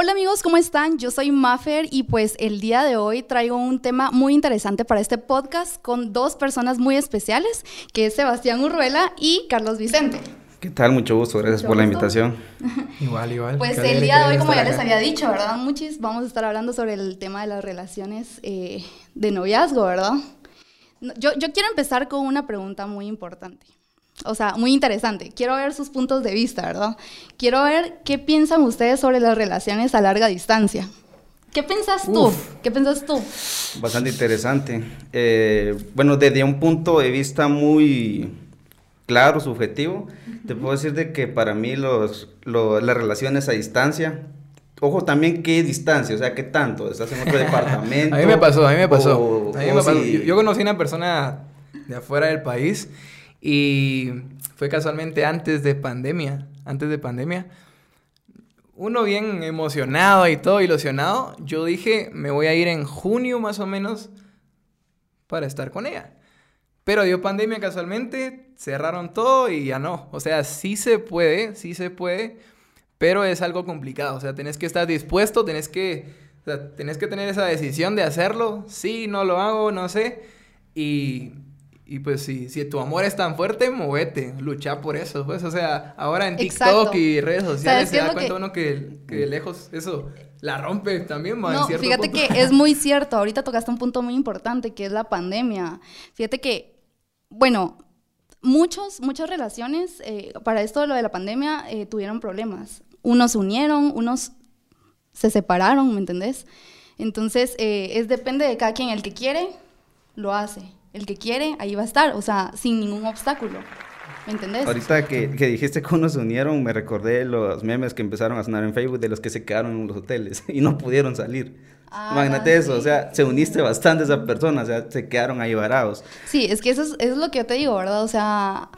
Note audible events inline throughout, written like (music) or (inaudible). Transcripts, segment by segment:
Hola amigos, ¿cómo están? Yo soy Maffer y pues el día de hoy traigo un tema muy interesante para este podcast con dos personas muy especiales, que es Sebastián Urruela y Carlos Vicente. ¿Qué tal? Mucho gusto, gracias por la invitación. (laughs) igual, igual. Pues el día de hoy, como ya les había dicho, ¿verdad, Muchis? Vamos a estar hablando sobre el tema de las relaciones eh, de noviazgo, ¿verdad? Yo, yo quiero empezar con una pregunta muy importante o sea, muy interesante. Quiero ver sus puntos de vista, ¿verdad? Quiero ver qué piensan ustedes sobre las relaciones a larga distancia. ¿Qué piensas tú? ¿Qué piensas tú? Bastante interesante. Eh, bueno, desde un punto de vista muy claro, subjetivo, te puedo decir de que para mí los, las relaciones a distancia, ojo también qué distancia, o sea, qué tanto, estás en otro (laughs) departamento. a mí me pasó, a mí me pasó. a mí me pasó. Yo, yo conocí a una persona de afuera del país y fue casualmente antes de pandemia, antes de pandemia. Uno bien emocionado y todo ilusionado, yo dije, me voy a ir en junio más o menos para estar con ella. Pero dio pandemia casualmente, cerraron todo y ya no. O sea, sí se puede, sí se puede, pero es algo complicado. O sea, tenés que estar dispuesto, tenés que, tenés que tener esa decisión de hacerlo. Sí, no lo hago, no sé. Y y pues si, si tu amor es tan fuerte, movete, lucha por eso, pues, o sea, ahora en TikTok y redes sociales se da cuenta uno que, que, lejos eso la rompe también, No, fíjate que es muy (laughs) cierto, ahorita tocaste un punto muy importante, que es la pandemia. Fíjate que, bueno, muchos, muchas relaciones, eh, para esto de lo de la pandemia, eh, tuvieron problemas. Unos se unieron, unos se separaron, ¿me entendés? Entonces, eh, es depende de cada quien, el que quiere, lo hace el que quiere, ahí va a estar, o sea, sin ningún obstáculo. ¿Me entendés? Ahorita que, que dijiste cómo se unieron, me recordé los memes que empezaron a sonar en Facebook de los que se quedaron en los hoteles (laughs) y no pudieron salir. Ah, Imagínate eso, o sea, se uniste bastante a esa persona, o sea, se quedaron ahí varados. Sí, es que eso es, eso es lo que yo te digo, ¿verdad? O sea,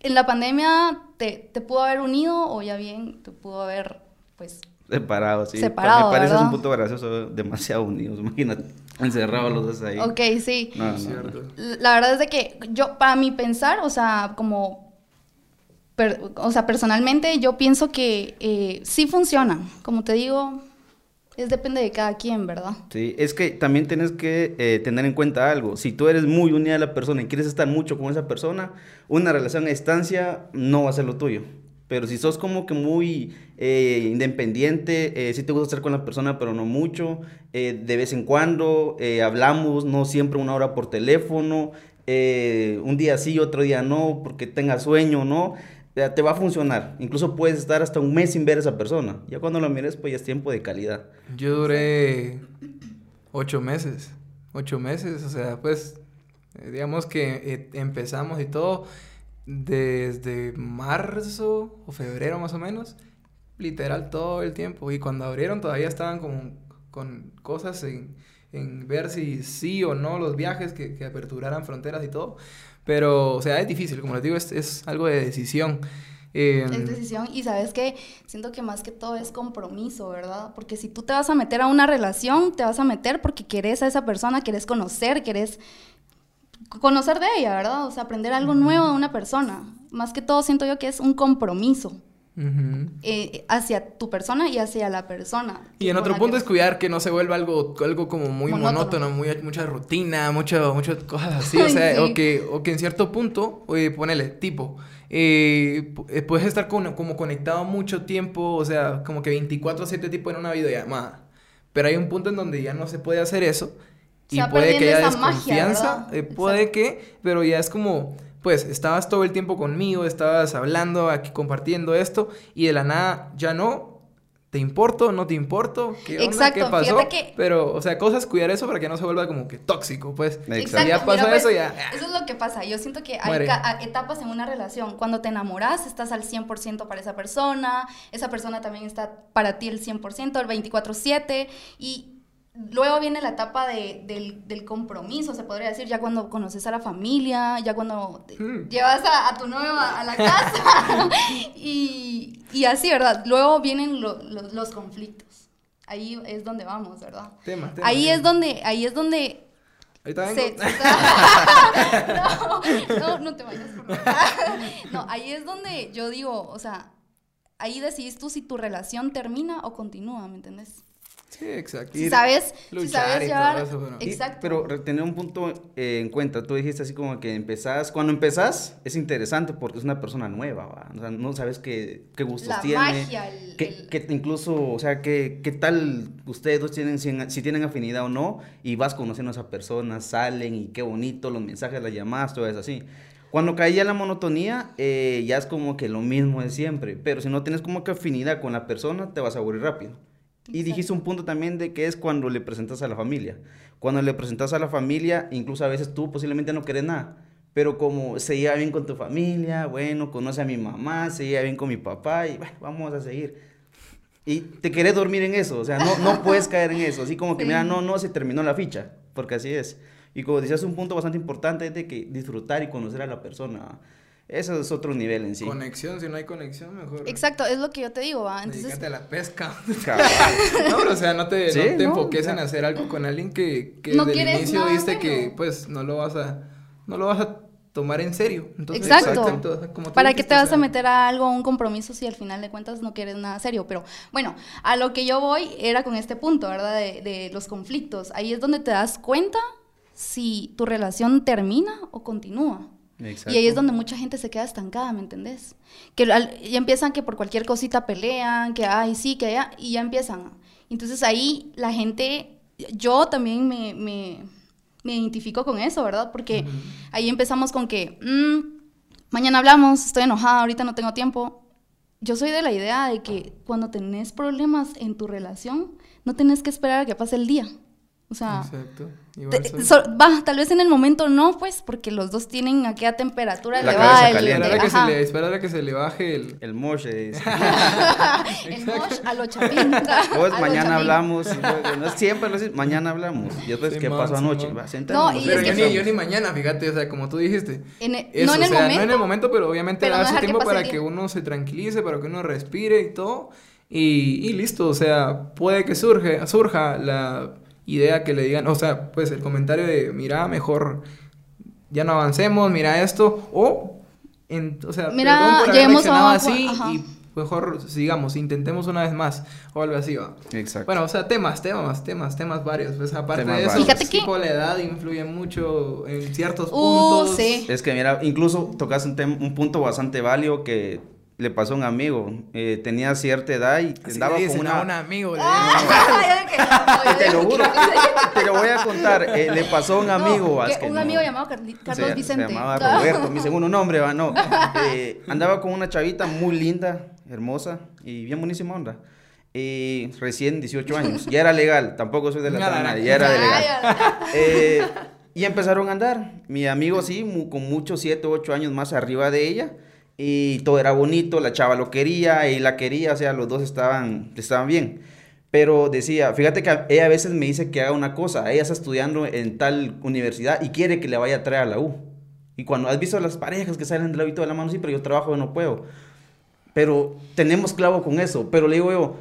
en la pandemia te, te pudo haber unido o ya bien te pudo haber, pues... Separado, sí. Separado, Me parece un punto gracioso, demasiado unidos, (laughs) imagínate. Encerrados los dos ahí. Ok, sí. La verdad es de que yo, para mi pensar, o sea, como, o sea, personalmente yo pienso que eh, sí funciona. Como te digo, es depende de cada quien, ¿verdad? Sí, es que también tienes que eh, tener en cuenta algo. Si tú eres muy unida a la persona y quieres estar mucho con esa persona, una relación a distancia no va a ser lo tuyo. Pero si sos como que muy eh, independiente, eh, sí te gusta estar con la persona, pero no mucho, eh, de vez en cuando hablamos, no siempre una hora por teléfono, un día sí, otro día no, porque tengas sueño, ¿no? te va a funcionar. Incluso puedes estar hasta un mes sin ver a esa persona. Ya cuando lo mires, pues ya es tiempo de calidad. Yo duré ocho meses. Ocho meses, o sea, pues digamos que empezamos y todo desde marzo o febrero más o menos, literal todo el tiempo. Y cuando abrieron todavía estaban como con cosas en, en ver si sí o no los viajes, que, que, aperturaran fronteras y todo. Pero, o sea, es difícil, como les digo, es, es algo de decisión. es em, decisión y sabes que siento que más que todo es compromiso, ¿verdad? Porque si tú te vas a meter a una relación, te vas a meter porque querés a esa persona, querés conocer, querés conocer de ella, ¿verdad? O sea, aprender algo nuevo de una persona. Más que todo siento yo que es un compromiso. Eh, hacia tu persona y hacia la persona. Y en otro punto es cuidar que no se vuelva algo, algo como muy monótono, muy, mucha rutina, mucho, muchas cosas (laughs) así, o sea, o, que, o que en cierto punto, oye, ponele, tipo, eh, eh, puedes estar como conectado mucho tiempo, o sea, como que 24-7 tipo en una videollamada, pero hay un punto en donde ya no se puede hacer eso y puede que haya desconfianza, eh, puede que, pero ya es como, pues, estabas todo el tiempo conmigo, estabas hablando, aquí compartiendo esto, y de la nada ya no, ¿Te importo? ¿No te importo? ¿Qué onda? ¿Qué pasó? Pero, o sea, cosas, cuidar eso para que no se vuelva como que tóxico, pues. Exacto. Ya pasó eso, ya. Eso es lo que pasa. Yo siento que hay etapas en una relación. Cuando te enamoras, estás al 100% para esa persona. Esa persona también está para ti el 100%, el 24-7. Y Luego viene la etapa de, del, compromiso, se podría decir, ya cuando conoces a la familia, ya cuando hmm. llevas a, tu novio a, la casa (laughs) y, y, así, ¿verdad? Luego vienen los conflictos. Ahí es donde vamos, ¿verdad? Tema, tema, ahí es donde, ahí es donde Ahorita vengo. (laughs) no, no, no te vayas por (laughs) No, ahí es donde yo digo, o sea, ahí decidís tú si tu relación termina o continúa, ¿me entendés? Sí, exacto. Si sabes, si sabes llevar... Exacto. pero tener un punto eh, en cuenta, tú dijiste así como que empezás, cuando empezás es interesante porque es una persona nueva, O sea, no sabes qué, qué gustos La tiene. Magia, el, que, incluso, o sea, qué, qué tal ustedes dos tienen, si, si, tienen afinidad o no, y vas conociendo a esa persona, salen y qué bonito, los mensajes, las llamadas, todo es así. Cuando caía la monotonía, eh, ya es como que lo mismo de siempre. Pero si no tienes como que afinidad con la persona, te vas a aburrir rápido. Y dijiste un punto también de que es cuando le presentas a la familia. Cuando le presentas a la familia, incluso a veces tú posiblemente no querés nada. Pero como se lleva bien con tu familia, bueno, conoce a mi mamá, se lleva bien con mi papá y bueno, vamos a seguir. Y te querés dormir en eso, o sea, no, no puedes (laughs) caer en eso. Así como que, mira, no, no, se terminó la ficha, porque así es. Y como decías, un punto bastante importante es de que disfrutar y conocer a la persona. Eso es otro nivel en sí. Conexión, si no hay conexión, mejor. Exacto, es lo que yo te digo, ¿va? Entonces... a la pesca. (laughs) no, pero o sea, no te, no te enfoques en hacer algo con alguien que, que desde el inicio viste que, pues, no lo vas a, no lo vas a tomar en serio. Entonces, exacto. ¿Para qué te vas a meter a algo, a un compromiso, si al final de cuentas no quieres nada serio? Pero bueno, a lo que yo voy era con este punto, ¿verdad? De, de los conflictos. Ahí es donde te das cuenta si tu relación termina o continúa. Y ahí es donde mucha gente se queda estancada, ¿me entendés? Que ya empiezan que por cualquier cosita pelean, que ay, sí, que ya, y ya empiezan. Entonces ahí la gente, yo también me, me, me identifico con eso, ¿verdad? Porque ahí empezamos con que, mm, mañana hablamos, estoy enojada, ahorita no tengo tiempo. Yo soy de la idea de que cuando tenés problemas en tu relación, no tenés que esperar a que pase el día. O sea, Exacto. va, tal vez en el momento no, pues, porque los dos tienen aquella temperatura la elevada. Esperar a, que se le, esperar a que se le baje el... El mosh. (laughs) (laughs) el mosh a lo chapín. (laughs) Pues mañana hablamos. no siempre lo mañana hablamos. Y después, ¿qué pasó anoche? Va, no, y pero yo, ni, yo, ni, mañana, fíjate, o sea, como tú dijiste. E, no en el momento. No en el momento, pero obviamente hace tiempo para que uno se tranquilice, para que uno respire y todo. Y, y listo, o sea, puede que surge, surja la idea que le digan, o sea, pues el comentario de, mira, mejor ya no avancemos, mira esto, o, en, o sea, mira, haber así y mejor sigamos, intentemos una vez más o algo así va. Exacto. Bueno, o sea, temas, temas, temas, temas varios. Pues aparte de eso, Fíjate que... la edad influye mucho en ciertos uh, puntos. Sí. Es que mira, incluso tocas un, un punto bastante válido que le pasó a un amigo. Eh, tenía cierta edad y andaba con una... un amigo. (laughs) (laughs) te lo juro. te lo voy a contar. Eh, le pasó a un amigo. un amigo llamado Carlos Vicente. Se llamaba Roberto, mi segundo (laughs) nombre, va, no. Eh, andaba con una chavita muy linda, hermosa y bien buenísima onda. Y recién 18 años. Ya era legal. Tampoco soy de la cara Ya era legal. y empezaron a andar. Mi amigo sí, con muchos 7, 8 años más arriba de ella y todo era bonito, la chava lo quería y la quería, o sea, los dos estaban, estaban bien. Pero decía, fíjate que ella a veces me dice que haga una cosa, ella está estudiando en tal universidad y quiere que le vaya a traer a la U. Y cuando has visto las parejas que salen del hábito de la mano, sí, pero yo trabajo y no puedo. Pero tenemos clavo con eso. Pero le digo yo,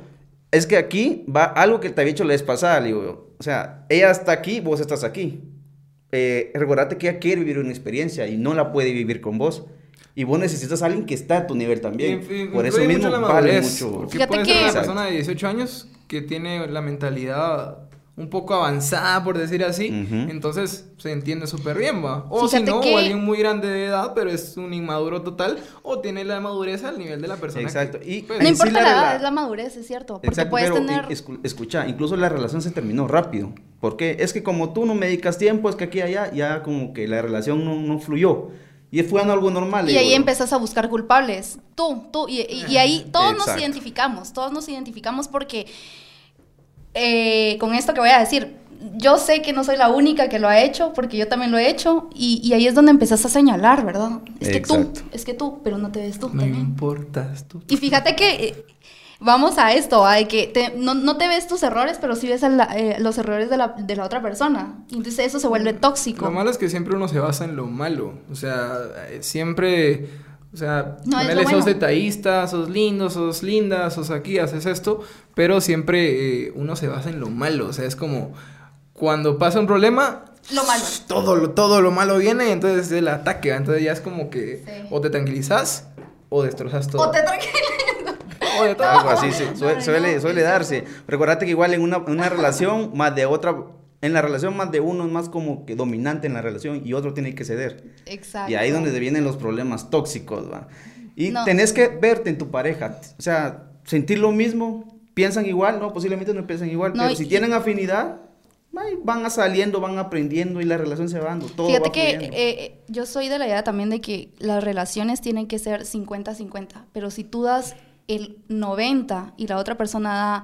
es que aquí va algo que te había dicho la vez pasada, le digo yo. O sea, ella está aquí, vos estás aquí. Eh, recordate que ella quiere vivir una experiencia y no la puede vivir con vos. Y vos necesitas a alguien que está a tu nivel también. Por eso mismo vale mucho. Porque puede ser una persona de 18 años que tiene la mentalidad un poco avanzada, por decir así, entonces se entiende súper bien, va. O si no, o alguien muy grande de edad, pero es un inmaduro total, o tiene la madurez al nivel de la persona. Exacto. y, pues, no importa la, edad, es la madurez, es cierto. Porque puedes tener... escucha, incluso la relación se terminó rápido. porque Es que como tú no me dedicas tiempo, es que aquí y allá, ya como que la relación no, no fluyó. Y fue algo normal. Y ahí empezás a buscar culpables. Tú, tú. Y, ahí todos nos identificamos. Todos nos identificamos porque eh, con esto que voy a decir, yo sé que no soy la única que lo ha hecho, porque yo también lo he hecho, y, ahí es donde empezás a señalar, ¿verdad? Es que tú, es que tú, pero no te ves tú. No importas tú. Y fíjate que eh, vamos a esto, a que no, te ves tus errores, pero sí ves eh, los errores de la, otra persona. Entonces eso se vuelve tóxico. Lo malo es que siempre uno se basa en lo malo. O sea, eh, siempre... O sea, no, sos detallista, sos lindo, sos linda, sos aquí, haces esto, pero siempre eh, uno se basa en lo malo. O sea, es como cuando pasa un problema, lo malo. Todo lo, todo lo malo viene y entonces el ataque. Entonces ya es como que o te tranquilizas o destrozas todo. O te tranquilizas. O de. Algo así, sí, suele, suele, darse. Recordate que igual en una, una relación más de otra en la relación más de uno es más como que dominante en la relación y otro tiene que ceder. Exacto. Y ahí es donde vienen los problemas tóxicos, ¿va? Y tenés que verte en tu pareja, o sea, sentir lo mismo, piensan igual, no, posiblemente no piensan igual, pero si tienen afinidad, van saliendo, van aprendiendo y la relación se va dando. Todo Fíjate que eh, eh, yo soy de la idea también de que las relaciones tienen que ser 50-50, pero si tú das el 90 y la otra persona da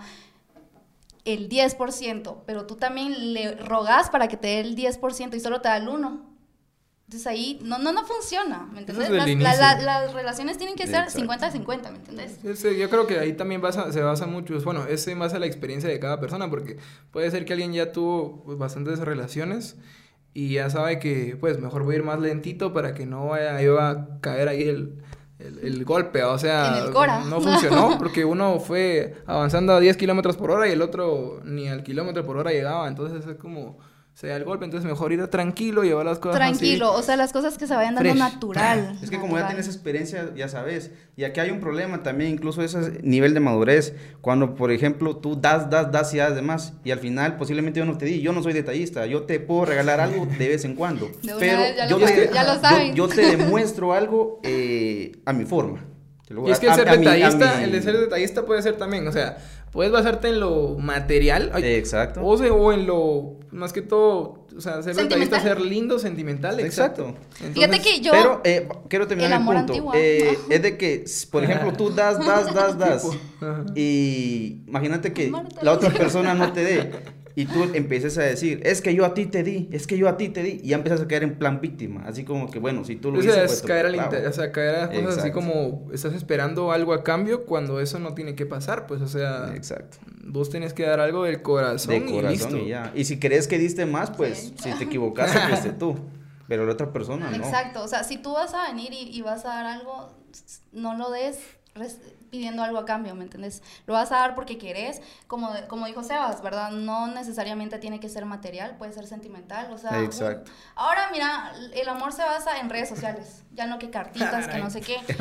el 10%, pero tú también le rogas para que te dé el 10% y solo te da el 1%. Entonces ahí no, no, no funciona, ¿me entiendes? Las, relaciones tienen que ser 50-50, ¿me entiendes? yo creo que ahí también se basa mucho, bueno, es más a la experiencia de cada persona, porque puede ser que alguien ya tuvo pues, bastantes relaciones y ya sabe que, pues, mejor voy a ir más lentito para que no vaya a caer ahí el, el, golpe, o sea, no funcionó (laughs) porque uno fue avanzando a 10 kilómetros por hora y el otro ni al kilómetro por hora llegaba, entonces es como se da el golpe, entonces mejor ir tranquilo, llevar las cosas Tranquilo, o sea, las cosas que se vayan dando natural. Es que como ya tienes experiencia, ya sabes, y aquí hay un problema también, incluso ese nivel de madurez, cuando, por ejemplo, tú das, das, das y das de más, y al final posiblemente yo no te di, yo no soy detallista, yo te puedo regalar algo de vez en cuando, pero yo, te, yo, te demuestro algo eh, a mi forma. Y es que el ser detallista, el de ser detallista puede ser también, o sea, puedes basarte en lo material. exacto. O, o, en lo, más que todo, o sea, ser detallista, ser lindo, sentimental. Exacto. Fíjate que yo... Pero, eh, quiero terminar el, punto. Eh, es de que, por ejemplo, tú das, das, das, (laughs) das. y imagínate que la otra persona no te dé. (laughs) Y tú empieces a decir, es que yo a ti te di, es que yo a ti te di. Y ya empiezas a caer en plan víctima. Así como que, bueno, si tú lo dices. Pues, caer al o sea, caer a cosas así como estás esperando algo a cambio cuando eso no tiene que pasar. Pues, o sea. Exacto. Vos tenés que dar algo del corazón. y listo. y ya. Y si crees que diste más, pues, si te equivocaste, fuiste tú. (laughs) Pero la otra persona no. Exacto. O sea, si tú vas a venir y, y vas a dar algo, no lo des pidiendo algo a cambio, ¿me entiendes? Lo vas a dar porque querés, como, como dijo Sebas, ¿verdad? No necesariamente tiene que ser material, puede ser sentimental, o sea... ahora, mira, el amor se basa en redes sociales, ya no que cartitas, que no sé qué. (laughs) (laughs)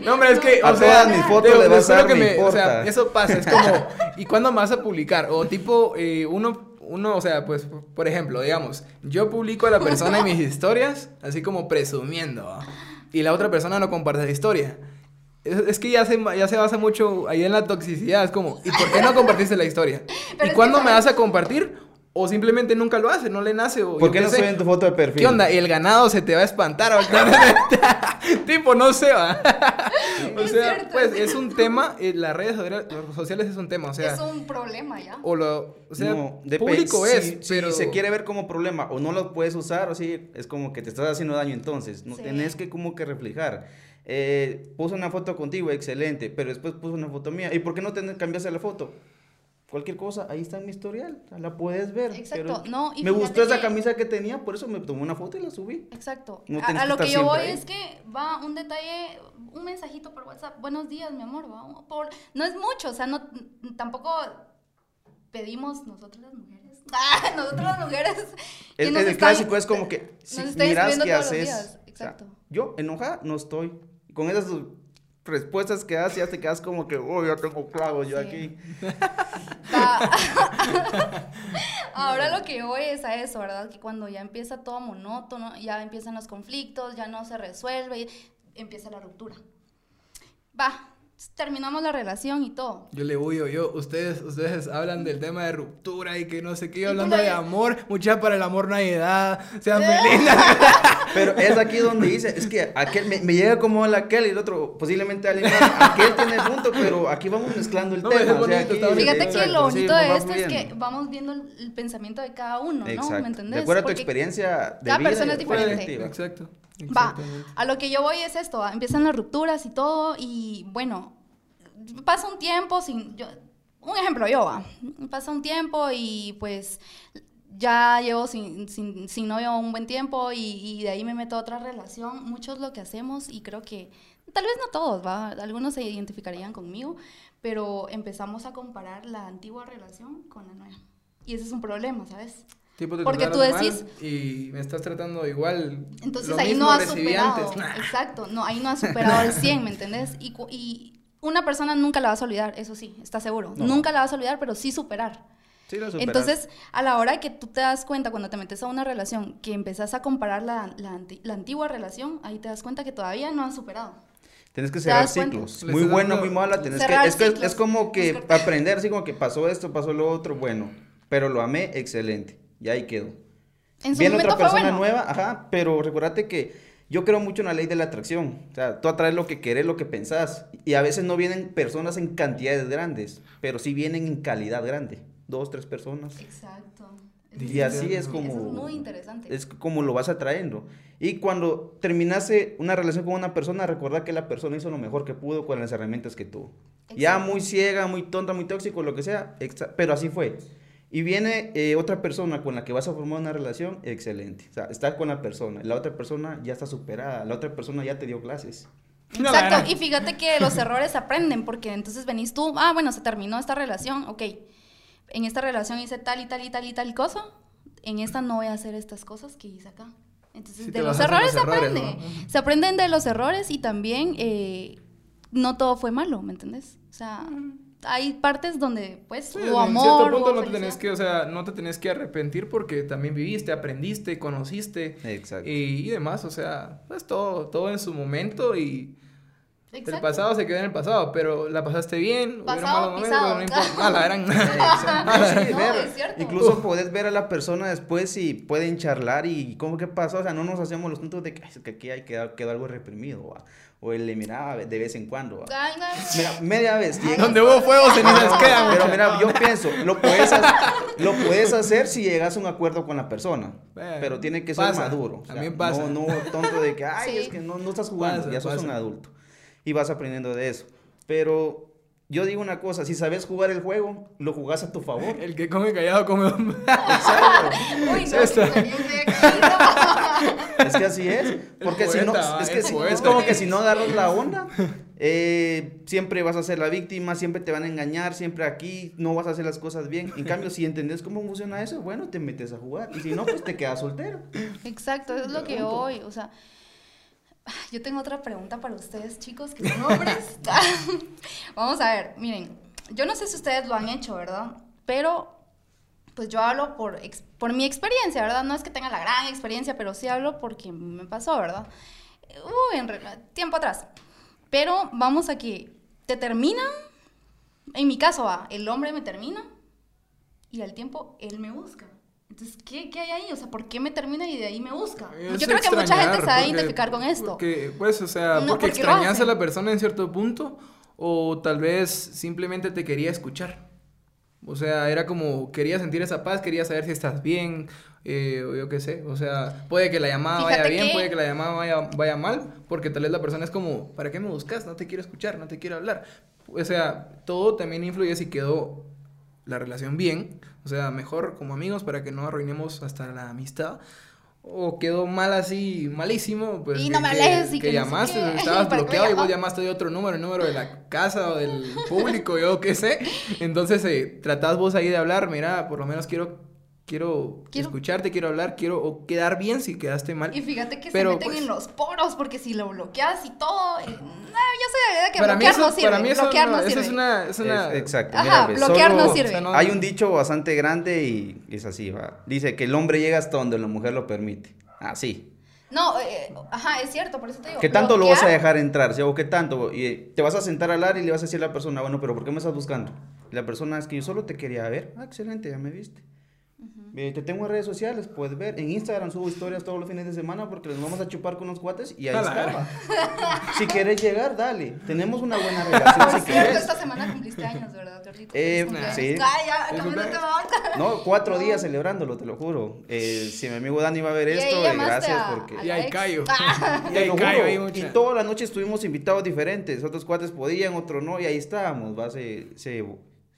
(laughs) no, hombre, es que, a todas mis fotos le vas a dar, me, O sea, eso pasa, es como, ¿y cuándo vas a publicar? O tipo, eh, uno uno, o sea, pues, por ejemplo, digamos, yo publico a la persona en mis historias, así como presumiendo y la otra persona no comparte la historia. Es, que ya se, ya se basa mucho ahí en la toxicidad. Es como, ¿y por qué no compartiste la historia? (laughs) ¿Y cuándo me vas a compartir? O simplemente nunca lo hace, no le nace. O, ¿Por qué no se en tu foto de perfil? ¿Qué onda? Y el ganado se te va a espantar. (laughs) tipo, no sé, va. o sea, pues es un tema, eh, las redes sociales es un tema, o sea. Es un problema ya. O lo, o sea, público es, pero... Si se quiere ver como problema o no lo puedes usar, o sí, es como que te estás haciendo daño entonces. No tenés que como que reflejar. Eh, puso una foto contigo, excelente, pero después puso una foto mía. ¿Y por qué no te cambiaste la foto? Cualquier cosa, ahí está en mi historial, la puedes ver. Exacto, no, y Me gustó esa camisa que tenía, por eso me tomé una foto y la subí. Exacto. a, lo que yo voy es que va un detalle, un mensajito por WhatsApp, buenos días, mi amor, va, por, no es mucho, o sea, no, tampoco pedimos nosotros las mujeres, (laughs) ah, nosotros las mujeres. (laughs) El, el clásico es como que, si miras qué haces, Exacto. yo enojada no estoy, con esas respuestas que das, ya te quedas como que, oh, ya tengo clavos yo aquí. (laughs) (laughs) Ahora lo que voy es a eso, ¿verdad? Que cuando ya empieza todo monótono, ya empiezan los conflictos, ya no se resuelve, empieza la ruptura. Va, terminamos la relación y todo. Yo le voy yo, ustedes, ustedes hablan del tema de ruptura y que no sé qué, hablando de amor, mucha para el amor no hay edad, sean (laughs) felices. Pero es aquí donde dice, es que aquel me, llega como el aquel y el otro posiblemente alguien aquel tiene punto, pero aquí vamos mezclando el tema. Fíjate que lo bonito de esto es que vamos viendo el, pensamiento de cada uno, ¿no? ¿Me entendés? De acuerdo a tu experiencia de cada persona es diferente. Exacto. Va, a lo que yo voy es esto, empiezan las rupturas y todo, y bueno, pasa un tiempo sin... Yo, un ejemplo, yo va, pasa un tiempo y pues ya llevo sin, sin, sin novio un buen tiempo y, y, de ahí me meto a otra relación. Muchos lo que hacemos, y creo que, tal vez no todos, ¿va? algunos se identificarían conmigo, pero empezamos a comparar la antigua relación con la nueva. Y ese es un problema, ¿sabes? Porque tú decís... Y me estás tratando igual. Entonces ahí no has superado. Exacto, no, ahí no has superado el 100, ¿me entendés? Y, y, una persona nunca la vas a olvidar, eso sí, está seguro. Nunca la vas a olvidar, pero sí superar. Sí, la Entonces, a la hora que tú te das cuenta, cuando te metes a una relación, que empezás a comparar la, la, antigua relación, ahí te das cuenta que todavía no has superado. Tienes que cerrar ciclos. Muy buena, muy mala. Tienes que, es, que, es como que aprender, así como que pasó esto, pasó lo otro, bueno, pero lo amé, excelente. Y ahí quedó. En Viene otra persona nueva, ajá, pero recuérdate que yo creo mucho en la ley de la atracción. O sea, tú atraes lo que querés, lo que pensás. Y a veces no vienen personas en cantidades grandes, pero sí vienen en calidad grande. Dos, tres personas. Exacto. Y así es como... Eso es muy interesante. Es como lo vas atrayendo. Y cuando terminase una relación con una persona, recuerda que la persona hizo lo mejor que pudo con las herramientas que tuvo. Ya muy ciega, muy tonta, muy tóxico, lo que sea, pero así fue. Y viene eh, otra persona con la que vas a formar una relación, excelente. O sea, estás con la persona, la otra persona ya está superada, la otra persona ya te dio clases. Exacto, y fíjate que los errores aprenden, porque entonces venís tú, ah, bueno, se terminó esta relación, ok, en esta relación hice tal y tal y tal y tal cosa, en esta no voy a hacer estas cosas que hice acá. Entonces, de los errores, se aprende. Se aprenden de los errores y también eh, no todo fue malo, ¿me entendés? O sea hay partes donde, pues, sí, amor. En cierto punto no te tenés que, o sea, no te tenés que arrepentir porque también viviste, aprendiste, conociste. Exacto. Y, demás, o sea, pues todo, todo en su momento y. Exacto. El pasado se quedó en el pasado, pero la pasaste bien. Pasado, pisado. no importa. Ah, la eran. (laughs) (laughs) sí, ver, incluso puedes ver a la persona después y pueden charlar y cómo que pasó. O sea, no nos hacemos los puntos de que, que aquí hay quedado, quedó algo reprimido. ¿va? o él le miraba de vez en cuando. Mira, media vez. Donde hubo fuego se les quedan. Pero mira, yo pienso, lo puedes, hacer, lo puedes hacer si llegas a un acuerdo con la persona. pero tiene que ser maduro. También pasa. No, no tonto de que, ay, es que no, no estás jugando, ya sos un adulto. Y vas aprendiendo de eso. Pero yo digo una cosa, si sabes jugar el juego, lo jugás a tu favor. El que come callado come Exacto. Uy, no, es, es que así es. Porque si no, es, que es, como que si no agarras la onda, eh, siempre vas a ser la víctima, siempre te van a engañar, siempre aquí no vas a hacer las cosas bien. En cambio, si entendés cómo funciona eso, bueno, te metes a jugar. Y si no, pues te quedas soltero. Exacto, es lo que hoy, o sea (laughs) yo tengo otra pregunta para ustedes, chicos, que son hombres. (laughs) Vamos a ver, miren, yo no sé si ustedes lo han hecho, ¿verdad? Pero, pues yo hablo por, por mi experiencia, ¿verdad? No es que tenga la gran experiencia, pero sí hablo porque me pasó, ¿verdad? Uy, en tiempo atrás. Pero vamos aquí, te terminan, en mi caso va, el hombre me termina y al tiempo él me busca. Entonces, ¿qué, ¿qué, hay ahí? O sea, ¿por qué me termina y de ahí me busca? Yo creo que mucha gente se va a identificar con esto. Porque, pues, o sea, porque, extrañas a la persona en cierto punto o tal vez simplemente te quería escuchar. O sea, era como, quería sentir esa paz, quería saber si estás bien, eh, o yo qué sé. O sea, puede que la llamada vaya bien, puede que la llamada vaya, vaya mal, porque tal vez la persona es como, ¿para qué me buscas? No te quiero escuchar, no te quiero hablar. O sea, todo también influye si quedó la relación bien, o sea, mejor como amigos para que no arruinemos hasta la amistad. O quedó mal así, malísimo, pues. Y no me alejes que, que, llamaste, estabas (laughs) bloqueado y vos llamaste de otro número, el número de la casa o del público, yo qué sé. Entonces, eh, tratás vos ahí de hablar, mira, por lo menos quiero quiero, escucharte, quiero hablar, quiero quedar bien si quedaste mal. Y fíjate que se meten pues en los poros, porque si lo bloqueas y todo, eh, no, yo que bloquear no sirve. Para mí eso, bloquear no, sirve. es una... Es una... exacto. Ajá, bloquear no sirve. hay un dicho bastante grande y es así, va. Dice que el hombre llega hasta donde la mujer lo permite. Así. No, eh, ajá, es cierto, por eso te digo. ¿Qué tanto lo vas a dejar entrar? ¿sí? ¿O qué tanto? Y eh, te vas a sentar a hablar y le vas a decir a la persona, bueno, pero ¿por qué me estás buscando? Y la persona es que yo solo te quería ver. Ah, excelente, ya me viste. Te tengo en redes sociales, puedes ver. En Instagram subo historias todos los fines de semana porque les vamos a chupar con unos cuates y ahí está. (laughs) si quieres llegar, dale. Tenemos una buena (laughs) relación. si cierto, esta semana cumpliste años, ¿verdad, Eh, sí. no, cuatro (laughs) días celebrándolo, te lo juro. Eh, si mi amigo Dani va a ver esto, eh, gracias porque. Y ahí callo. y ahí callo. Y toda la noche estuvimos invitados diferentes. Otros cuates podían, otros no, y ahí estábamos. Va, se, se,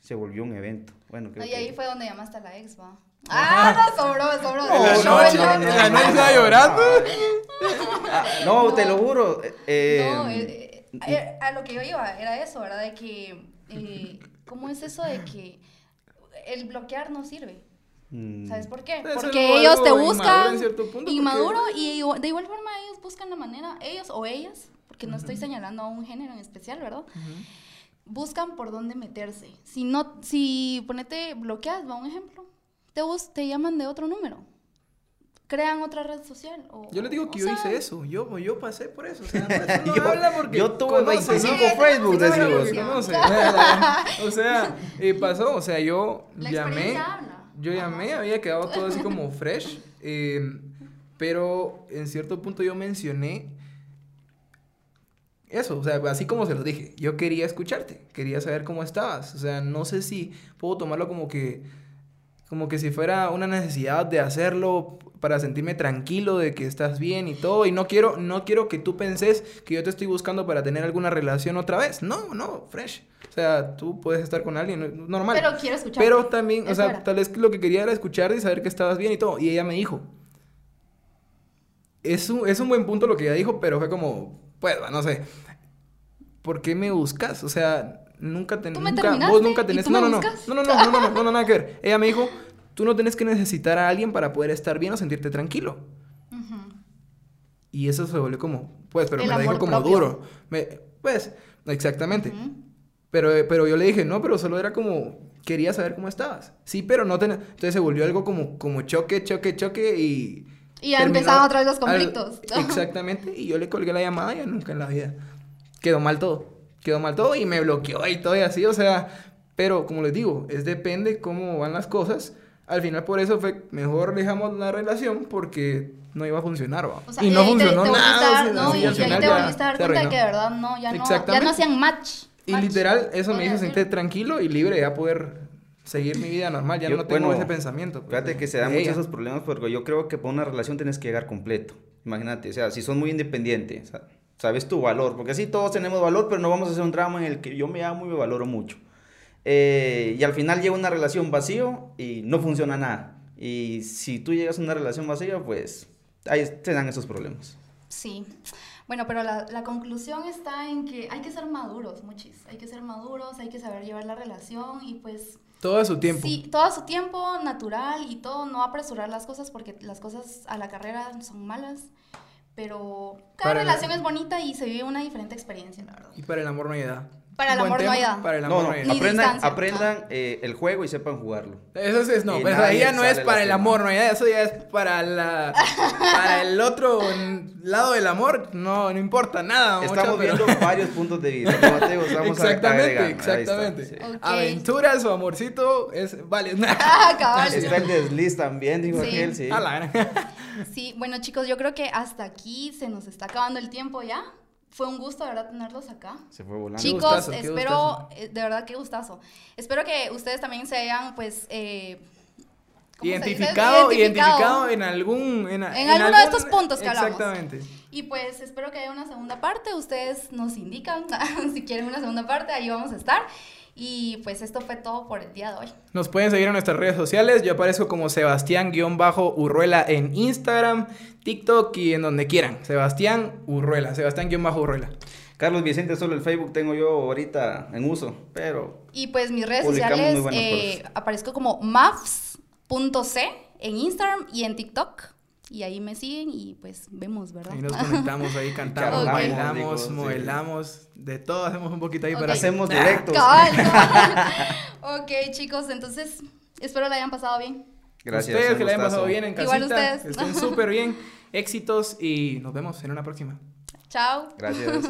se volvió un evento. Bueno, creo y ahí fue donde llamaste a la ex, va. Ah, no, sobró, sobró. En la noche, en la noche estaba llorando. Ah, (laughs) no, te lo juro. Eh, no, eh, eh, a lo que yo iba era eso, ¿verdad? De que, ¿cómo es eso de que el bloquear no sirve? Mm. ¿Sabes por qué? Porque ellos te buscan inmaduro, y de igual forma ellos buscan la manera, ellos o ellas, porque no estoy señalando a un género en especial, ¿verdad? Buscan por dónde meterse. Si no, si ponete bloqueas, va un ejemplo, te, te llaman de otro número crean otra red social. O, yo les digo que yo hice eso, yo, yo pasé por eso. O sea, (laughs) no yo, habla porque yo tuve 25 Facebook, decimos. (laughs) (laughs) o sea, y pasó, o sea, yo llamé, yo llamé, había quedado todo así como fresh, eh, pero en cierto punto yo mencioné eso, o sea, así como se lo dije, yo quería escucharte, quería saber cómo estabas, o sea, no sé si puedo tomarlo como que como que si fuera una necesidad de hacerlo para sentirme tranquilo de que estás bien y todo. Y no quiero, no quiero que tú penses que yo te estoy buscando para tener alguna relación otra vez. No, no, fresh. O sea, tú puedes estar con alguien, normal. Pero quiero escuchar. Pero también, o sea, tal vez lo que quería era escuchar y saber que estabas bien y todo. Y ella me dijo. Es un, es un buen punto lo que ella dijo, pero fue como, pues, no sé. ¿Por qué me buscas? O sea, nunca tenés. Nunca, vos nunca tenés. No, no, no, no, no, no, no, no, no, no, no, nada que ver. Ella me dijo Tú no tienes que necesitar a alguien para poder estar bien o sentirte tranquilo. Y eso se volvió como, pues, pero me lo dijo como duro. pues, exactamente. pero, pero yo le dije, no, pero solo era como, quería saber cómo estabas. Sí, pero no tenés... Entonces se volvió algo como, como choque, choque, choque y... Y ya empezaron otra vez los conflictos. exactamente. Y yo le colgué la llamada y nunca en la vida. Quedó mal todo. Quedó mal todo y me bloqueó y todo y así, o sea... Pero como les digo, es depende cómo van las cosas al final por eso fue mejor dejamos la relación porque no iba a funcionar, ¿va? y no funcionó nada. no, y, ahí te volviste a dar cuenta de que de verdad no, ya no, ya no hacían match. Y literal, eso me hizo sentir tranquilo y libre ya poder seguir mi vida normal, ya no tengo ese pensamiento. Pues, fíjate que se dan muchos esos problemas porque yo creo que para una relación tienes que llegar completo. Imagínate, o sea, si son muy independientes, sabes tu valor, porque así todos tenemos valor, pero no vamos a hacer un drama en el que yo me amo y me valoro mucho. Eh, y al final llega una relación vacío y no funciona nada. Y si tú llegas a una relación vacía, pues ahí te dan esos problemas. Sí. Bueno, pero la, la, conclusión está en que hay que ser maduros, muchis. Hay que ser maduros, hay que saber llevar la relación y pues... Todo a su tiempo. Sí, todo a su tiempo, natural y todo, no apresurar las cosas porque las cosas a la carrera son malas. Pero cada relación es bonita y se vive una diferente experiencia, la verdad. Y para el amor no hay edad. Para el amor no hay edad. Para el amor no, no, aprendan, aprendan eh, el juego y sepan jugarlo. Eso es, no, pero ahí ya no es para el amor, no hay edad, eso ya es para la para el otro lado del amor, no, no importa nada. Estamos viendo (laughs) varios puntos de vista. Exactamente, exactamente. Está, Aventuras o amorcito es vale. (laughs) Ah, está el desliz también, dijo aquel, sí. sí, bueno chicos, yo creo que hasta aquí se nos está acabando el tiempo ya fue un gusto, de verdad, tenerlos acá. Se fue volando. Chicos, espero, eh, de verdad, qué gustazo. Espero que ustedes también se hayan, pues, eh, identificado, identificado, en algún... En, en, alguno de estos puntos que hablamos. Exactamente. Y pues espero que haya una segunda parte. Ustedes nos indican (laughs) si quieren una segunda parte, ahí vamos a estar. Y pues esto fue todo por el día de hoy. Nos pueden seguir en nuestras redes sociales. Yo aparezco como Sebastián-Urruela en Instagram, TikTok y en donde quieran. Sebastián Urruela, Sebastián-Urruela. Carlos Vicente, solo el Facebook tengo yo ahorita en uso, pero... Y pues mis redes sociales eh, aparezco como mafs.c en Instagram y en TikTok. Y ahí me siguen y pues vemos, ¿verdad? Ahí nos conectamos, ahí (laughs) cantamos, bailamos, modelamos, de todo hacemos un poquito ahí para... Hacemos directos. (laughs) ok, chicos, entonces espero la hayan pasado bien. Gracias. Ustedes que la hayan pasado bien en casita. Igual ustedes. Estén (laughs) súper bien. Éxitos y nos vemos en una próxima. Chao. Gracias.